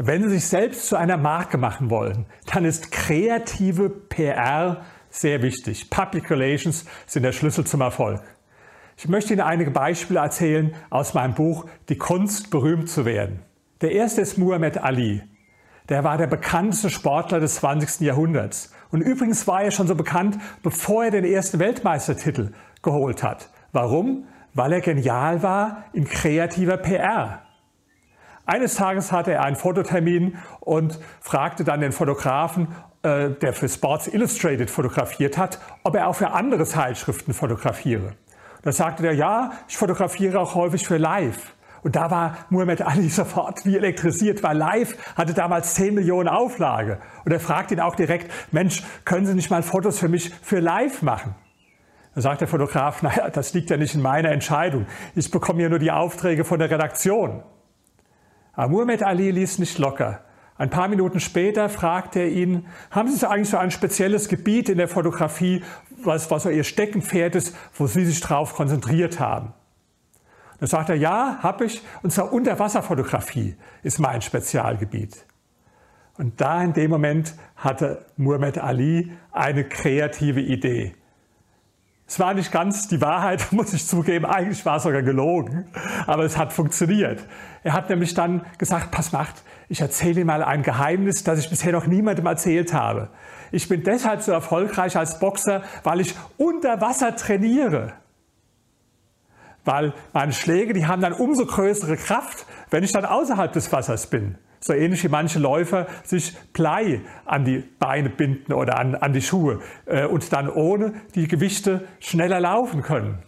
Wenn Sie sich selbst zu einer Marke machen wollen, dann ist kreative PR sehr wichtig. Public Relations sind der Schlüssel zum Erfolg. Ich möchte Ihnen einige Beispiele erzählen aus meinem Buch Die Kunst, berühmt zu werden. Der erste ist Muhammad Ali. Der war der bekannteste Sportler des 20. Jahrhunderts. Und übrigens war er schon so bekannt, bevor er den ersten Weltmeistertitel geholt hat. Warum? Weil er genial war in kreativer PR. Eines Tages hatte er einen Fototermin und fragte dann den Fotografen, äh, der für Sports Illustrated fotografiert hat, ob er auch für andere Zeitschriften fotografiere. Da sagte er, ja, ich fotografiere auch häufig für Live. Und da war Muhammad Ali sofort wie elektrisiert, weil Live hatte damals 10 Millionen Auflage. Und er fragt ihn auch direkt, Mensch, können Sie nicht mal Fotos für mich für Live machen? Da sagt der Fotograf, naja, das liegt ja nicht in meiner Entscheidung. Ich bekomme ja nur die Aufträge von der Redaktion. Aber Muhammad Ali ließ nicht locker. Ein paar Minuten später fragt er ihn, haben Sie eigentlich so ein spezielles Gebiet in der Fotografie, was, was so Ihr Steckenpferd ist, wo Sie sich darauf konzentriert haben? Dann sagt er, ja, habe ich, und zwar Unterwasserfotografie ist mein Spezialgebiet. Und da in dem Moment hatte Muhammad Ali eine kreative Idee. Es war nicht ganz die Wahrheit, muss ich zugeben, eigentlich war es sogar gelogen, aber es hat funktioniert. Er hat nämlich dann gesagt, pass macht, ich erzähle Ihnen mal ein Geheimnis, das ich bisher noch niemandem erzählt habe. Ich bin deshalb so erfolgreich als Boxer, weil ich unter Wasser trainiere weil meine Schläge, die haben dann umso größere Kraft, wenn ich dann außerhalb des Wassers bin. So ähnlich wie manche Läufer sich Blei an die Beine binden oder an, an die Schuhe äh, und dann ohne die Gewichte schneller laufen können.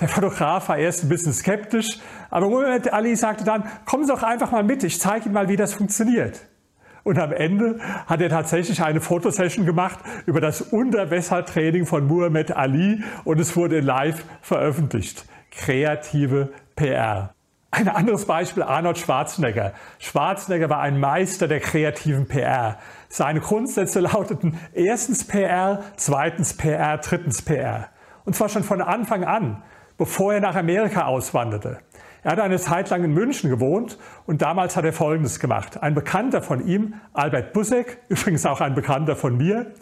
Der Fotograf war erst ein bisschen skeptisch, aber Muhammad Ali sagte dann, kommen Sie doch einfach mal mit, ich zeige Ihnen mal, wie das funktioniert. Und am Ende hat er tatsächlich eine Fotosession gemacht über das Unterwässertraining von Muhammad Ali und es wurde live veröffentlicht kreative PR. Ein anderes Beispiel Arnold Schwarzenegger. Schwarzenegger war ein Meister der kreativen PR. Seine Grundsätze lauteten erstens PR, zweitens PR, drittens PR. Und zwar schon von Anfang an, bevor er nach Amerika auswanderte. Er hat eine Zeit lang in München gewohnt und damals hat er Folgendes gemacht. Ein Bekannter von ihm, Albert Busek, übrigens auch ein Bekannter von mir,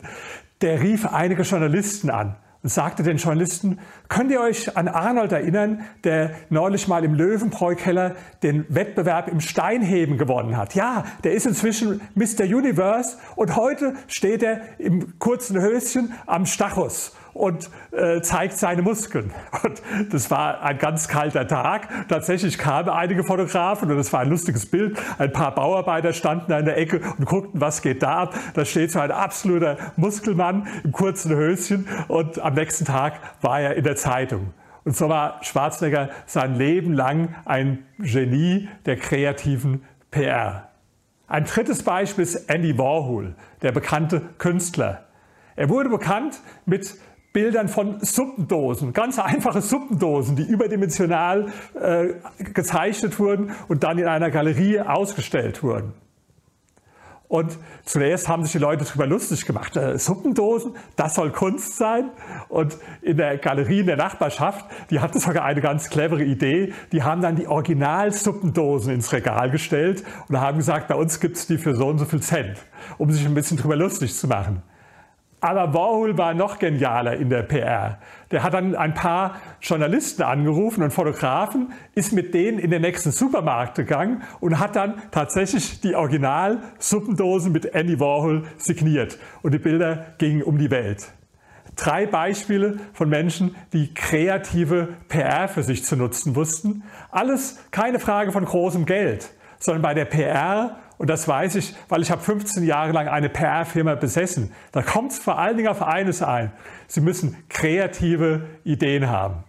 der rief einige Journalisten an und sagte den Journalisten, könnt ihr euch an Arnold erinnern, der neulich mal im Löwenbräu-Keller den Wettbewerb im Steinheben gewonnen hat? Ja, der ist inzwischen Mr. Universe und heute steht er im kurzen Höschen am Stachus und äh, zeigt seine Muskeln. Und das war ein ganz kalter Tag. Tatsächlich kamen einige Fotografen und das war ein lustiges Bild. Ein paar Bauarbeiter standen an der Ecke und guckten, was geht da ab. Da steht so ein absoluter Muskelmann im kurzen Höschen und am nächsten Tag war er in der Zeitung. Und so war Schwarzenegger sein Leben lang ein Genie der kreativen PR. Ein drittes Beispiel ist Andy Warhol, der bekannte Künstler. Er wurde bekannt mit Bildern von Suppendosen, ganz einfache Suppendosen, die überdimensional äh, gezeichnet wurden und dann in einer Galerie ausgestellt wurden. Und zuerst haben sich die Leute darüber lustig gemacht. Äh, Suppendosen, das soll Kunst sein. Und in der Galerie in der Nachbarschaft, die hatten sogar eine ganz clevere Idee. Die haben dann die Original-Suppendosen ins Regal gestellt und haben gesagt, bei uns gibt es die für so und so viel Cent, um sich ein bisschen darüber lustig zu machen. Aber Warhol war noch genialer in der PR. Der hat dann ein paar Journalisten angerufen und Fotografen, ist mit denen in den nächsten Supermarkt gegangen und hat dann tatsächlich die Original-Suppendosen mit Andy Warhol signiert. Und die Bilder gingen um die Welt. Drei Beispiele von Menschen, die kreative PR für sich zu nutzen wussten. Alles keine Frage von großem Geld, sondern bei der PR und das weiß ich, weil ich habe 15 Jahre lang eine PR-Firma besessen. Da kommt es vor allen Dingen auf eines ein. Sie müssen kreative Ideen haben.